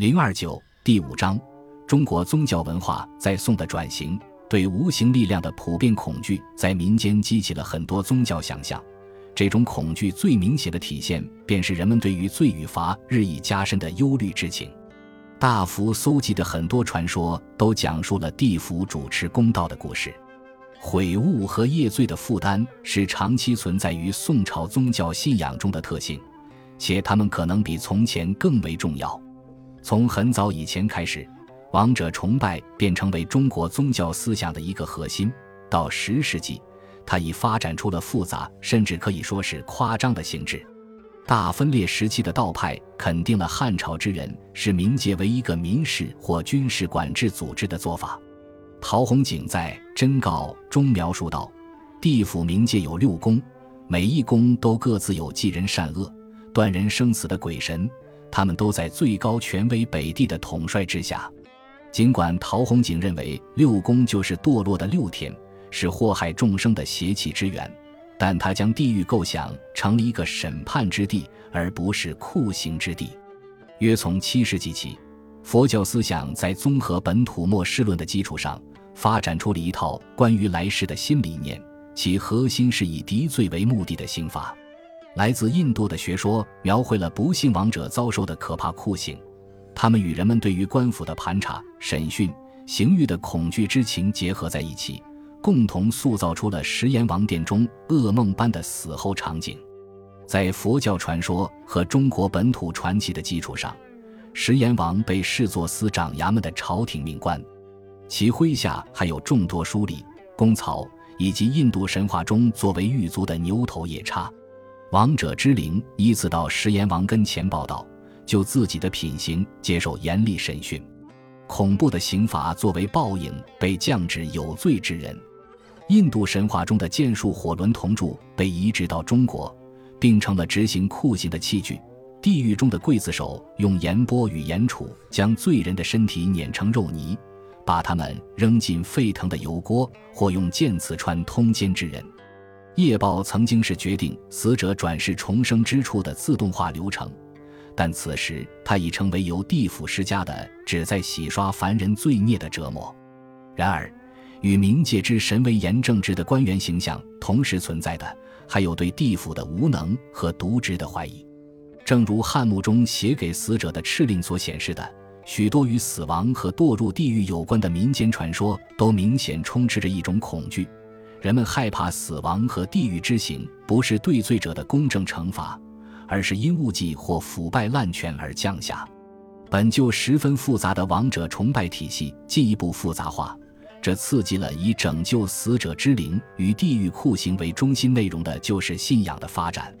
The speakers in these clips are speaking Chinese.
零二九第五章：中国宗教文化在宋的转型，对无形力量的普遍恐惧，在民间激起了很多宗教想象。这种恐惧最明显的体现，便是人们对于罪与罚日益加深的忧虑之情。大幅搜集的很多传说，都讲述了地府主持公道的故事。悔悟和业罪的负担是长期存在于宋朝宗教信仰中的特性，且他们可能比从前更为重要。从很早以前开始，王者崇拜便成为中国宗教思想的一个核心。到十世纪，它已发展出了复杂，甚至可以说是夸张的性质。大分裂时期的道派肯定了汉朝之人是冥界为一个民事或军事管制组织的做法。陶弘景在《真告》中描述道：“地府冥界有六宫，每一宫都各自有记人善恶、断人生死的鬼神，他们都在最高权威北帝的统帅之下。尽管陶弘景认为六宫就是堕落的六天，是祸害众生的邪气之源，但他将地狱构想成了一个审判之地，而不是酷刑之地。约从七世纪起，佛教思想在综合本土末世论的基础上。”发展出了一套关于来世的新理念，其核心是以敌罪为目的的刑罚。来自印度的学说描绘了不幸亡者遭受的可怕酷刑，他们与人们对于官府的盘查、审讯、刑狱的恐惧之情结合在一起，共同塑造出了食阎王殿中噩梦般的死后场景。在佛教传说和中国本土传奇的基础上，食阎王被视作司掌衙门的朝廷命官。其麾下还有众多书吏、公曹，以及印度神话中作为狱卒的牛头夜叉。王者之灵依次到食盐王跟前报道，就自己的品行接受严厉审讯。恐怖的刑罚作为报应被降至有罪之人。印度神话中的剑术火轮铜柱被移植到中国，并成了执行酷刑的器具。地狱中的刽子手用盐钵与盐杵将罪人的身体碾成肉泥。把他们扔进沸腾的油锅，或用剑刺穿通奸之人。夜报曾经是决定死者转世重生之处的自动化流程，但此时它已成为由地府施加的旨在洗刷凡人罪孽的折磨。然而，与冥界之神为严正直的官员形象同时存在的，还有对地府的无能和渎职的怀疑。正如汉墓中写给死者的敕令所显示的。许多与死亡和堕入地狱有关的民间传说，都明显充斥着一种恐惧：人们害怕死亡和地狱之刑不是对罪者的公正惩罚，而是因误计或腐败滥权而降下。本就十分复杂的王者崇拜体系进一步复杂化，这刺激了以拯救死者之灵与地狱酷刑为中心内容的救世信仰的发展。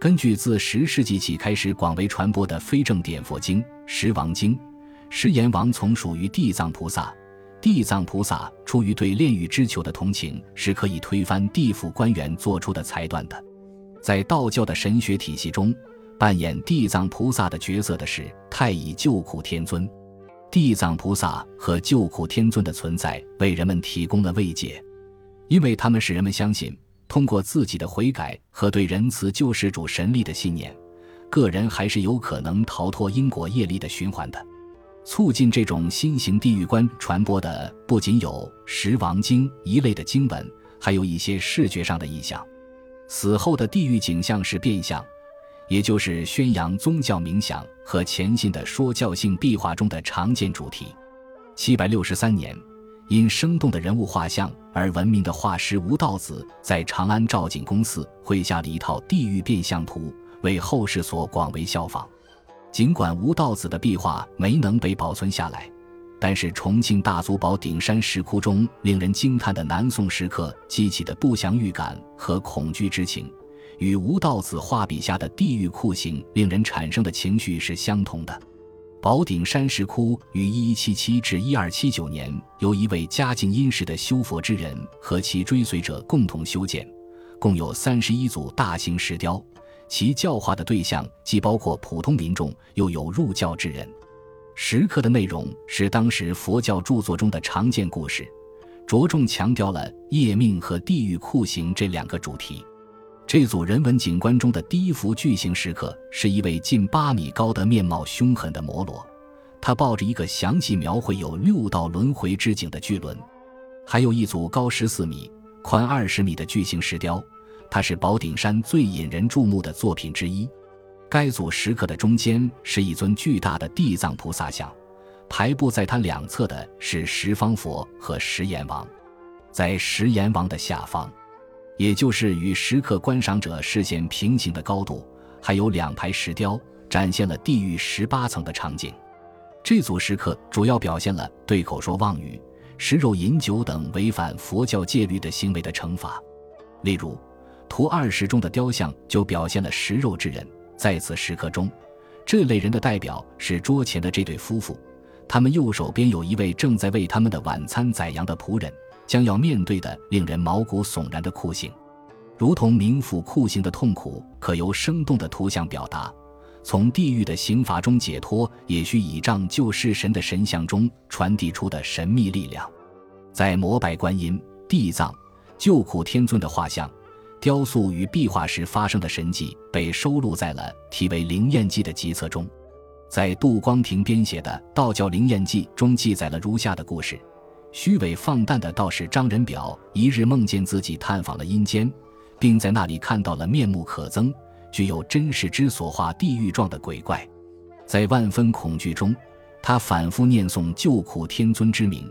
根据自十世纪起开始广为传播的非正典佛经《十王经》。食阎王从属于地藏菩萨，地藏菩萨出于对炼狱之求的同情，是可以推翻地府官员做出的裁断的。在道教的神学体系中，扮演地藏菩萨的角色的是太乙救苦天尊。地藏菩萨和救苦天尊的存在为人们提供了慰藉，因为他们使人们相信，通过自己的悔改和对仁慈救世主神力的信念，个人还是有可能逃脱因果业力的循环的。促进这种新型地狱观传播的不仅有《十王经》一类的经文，还有一些视觉上的意象。死后的地狱景象是变相，也就是宣扬宗教冥想和前进的说教性壁画中的常见主题。七百六十三年，因生动的人物画像而闻名的画师吴道子，在长安赵景公寺绘下了一套地狱变相图，为后世所广为效仿。尽管吴道子的壁画没能被保存下来，但是重庆大足堡顶山石窟中令人惊叹的南宋石刻激起的不祥预感和恐惧之情，与吴道子画笔下的地狱酷刑令人产生的情绪是相同的。宝顶山石窟于1177至1279年由一位家境殷实的修佛之人和其追随者共同修建，共有三十一组大型石雕。其教化的对象既包括普通民众，又有入教之人。石刻的内容是当时佛教著作中的常见故事，着重强调了业命和地狱酷刑这两个主题。这组人文景观中的第一幅巨型石刻是一位近八米高的面貌凶狠的摩罗，他抱着一个详细描绘有六道轮回之景的巨轮，还有一组高十四米、宽二十米的巨型石雕，它是宝顶山最引人注目的作品之一。该组石刻的中间是一尊巨大的地藏菩萨像，排布在它两侧的是十方佛和十阎王，在十阎王的下方，也就是与石刻观赏者视线平行的高度，还有两排石雕，展现了地狱十八层的场景。这组石刻主要表现了对口说妄语、食肉饮酒等违反佛教戒律的行为的惩罚。例如，图二十中的雕像就表现了食肉之人。在此时刻中，这类人的代表是桌前的这对夫妇，他们右手边有一位正在为他们的晚餐宰羊的仆人，将要面对的令人毛骨悚然的酷刑，如同冥府酷刑的痛苦，可由生动的图像表达。从地狱的刑罚中解脱，也需倚仗救世神的神像中传递出的神秘力量。在膜拜观音、地藏、救苦天尊的画像、雕塑与壁画时发生的神迹，被收录在了题为《灵验记》的集册中。在杜光庭编写的《道教灵验记》中，记载了如下的故事：虚伪放诞的道士张仁表，一日梦见自己探访了阴间，并在那里看到了面目可憎。具有真实之所化地狱状的鬼怪，在万分恐惧中，他反复念诵救苦天尊之名，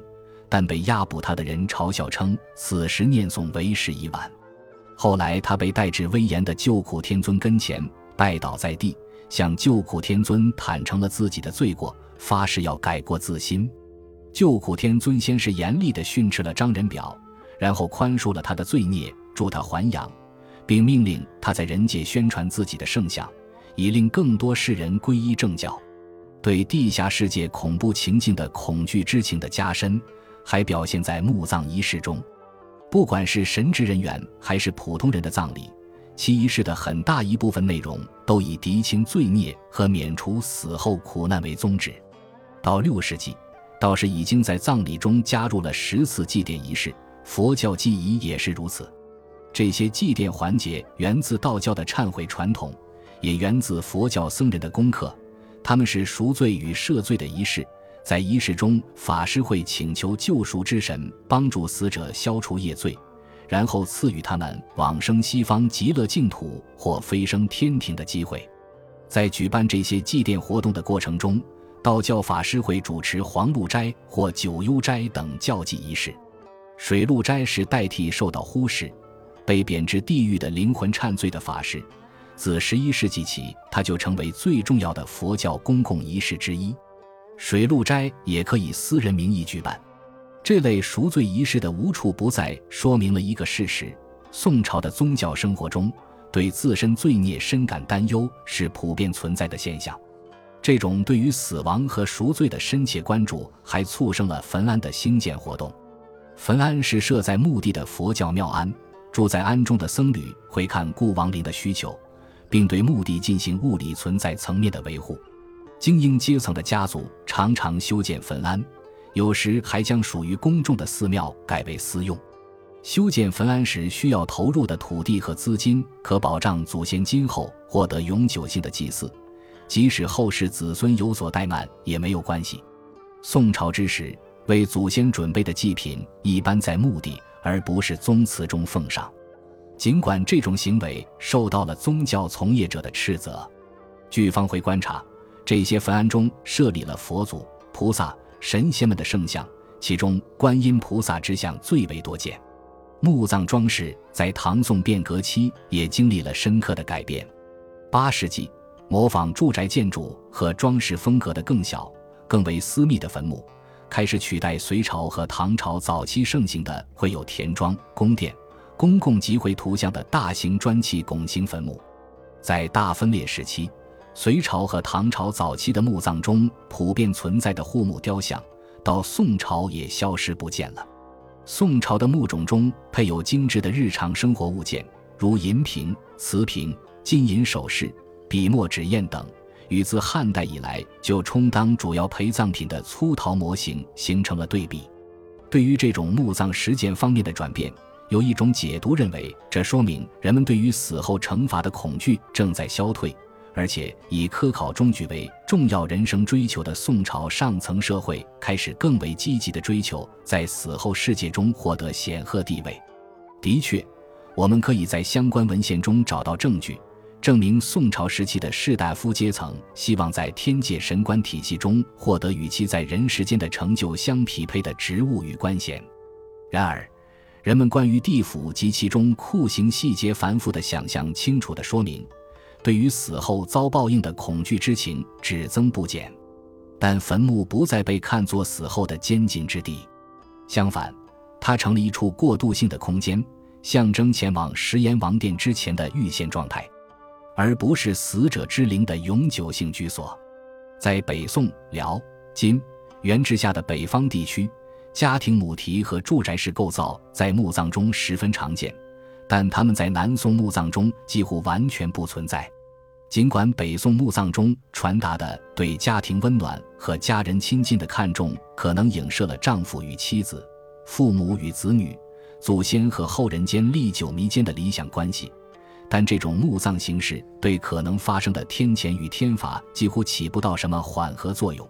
但被押捕他的人嘲笑称此时念诵为时已晚。后来他被带至威严的救苦天尊跟前，拜倒在地，向救苦天尊坦诚了自己的罪过，发誓要改过自新。救苦天尊先是严厉地训斥了张仁表，然后宽恕了他的罪孽，助他还阳。并命令他在人界宣传自己的圣像，以令更多世人皈依正教。对地下世界恐怖情境的恐惧之情的加深，还表现在墓葬仪式中。不管是神职人员还是普通人的葬礼，其仪式的很大一部分内容都以涤清罪孽和免除死后苦难为宗旨。到六世纪，道士已经在葬礼中加入了十次祭奠仪式，佛教祭仪也是如此。这些祭奠环节源自道教的忏悔传统，也源自佛教僧人的功课。他们是赎罪与赦罪的仪式，在仪式中，法师会请求救赎之神帮助死者消除业罪，然后赐予他们往生西方极乐净土或飞升天庭的机会。在举办这些祭奠活动的过程中，道教法师会主持黄露斋或九幽斋等教祭仪式。水陆斋是代替受到忽视。被贬至地狱的灵魂忏罪的法师，自十一世纪起，它就成为最重要的佛教公共仪式之一。水陆斋也可以私人名义举办。这类赎罪仪式的无处不在，说明了一个事实：宋朝的宗教生活中，对自身罪孽深感担忧是普遍存在的现象。这种对于死亡和赎罪的深切关注，还促生了坟庵的兴建活动。坟庵是设在墓地的佛教庙庵。住在庵中的僧侣会看顾亡灵的需求，并对墓地进行物理存在层面的维护。精英阶层的家族常常修建坟庵，有时还将属于公众的寺庙改为私用。修建坟庵时需要投入的土地和资金，可保障祖先今后获得永久性的祭祀，即使后世子孙有所怠慢也没有关系。宋朝之时，为祖先准备的祭品一般在墓地。而不是宗祠中奉上，尽管这种行为受到了宗教从业者的斥责。据方回观察，这些坟庵中设立了佛祖、菩萨、神仙们的圣像，其中观音菩萨之像最为多见。墓葬装饰在唐宋变革期也经历了深刻的改变。八世纪，模仿住宅建筑和装饰风格的更小、更为私密的坟墓。开始取代隋朝和唐朝早期盛行的会有田庄、宫殿、公共集会图像的大型砖砌拱形坟墓。在大分裂时期，隋朝和唐朝早期的墓葬中普遍存在的护墓雕像，到宋朝也消失不见了。宋朝的墓冢中配有精致的日常生活物件，如银瓶、瓷瓶、金银首饰、笔墨纸砚等。与自汉代以来就充当主要陪葬品的粗陶模型形成了对比。对于这种墓葬实践方面的转变，有一种解读认为，这说明人们对于死后惩罚的恐惧正在消退，而且以科考中举为重要人生追求的宋朝上层社会开始更为积极的追求在死后世界中获得显赫地位。的确，我们可以在相关文献中找到证据，证明宋朝时期的士大夫阶层希望在天界神官体系中获得与其在人世间的成就相匹配的职务与官衔。然而，人们关于地府及其中酷刑细节繁复的想象，清楚地说明。对于死后遭报应的恐惧之情只增不减，但坟墓不再被看作死后的监禁之地，相反，它成了一处过渡性的空间，象征前往食阎王殿之前的预现状态，而不是死者之灵的永久性居所。在北宋、辽、金、元之下的北方地区，家庭母题和住宅式构造在墓葬中十分常见。但他们在南宋墓葬中几乎完全不存在。尽管北宋墓葬中传达的对家庭温暖和家人亲近的看重，可能影射了丈夫与妻子、父母与子女、祖先和后人间历久弥坚的理想关系，但这种墓葬形式对可能发生的天谴与天罚几乎起不到什么缓和作用。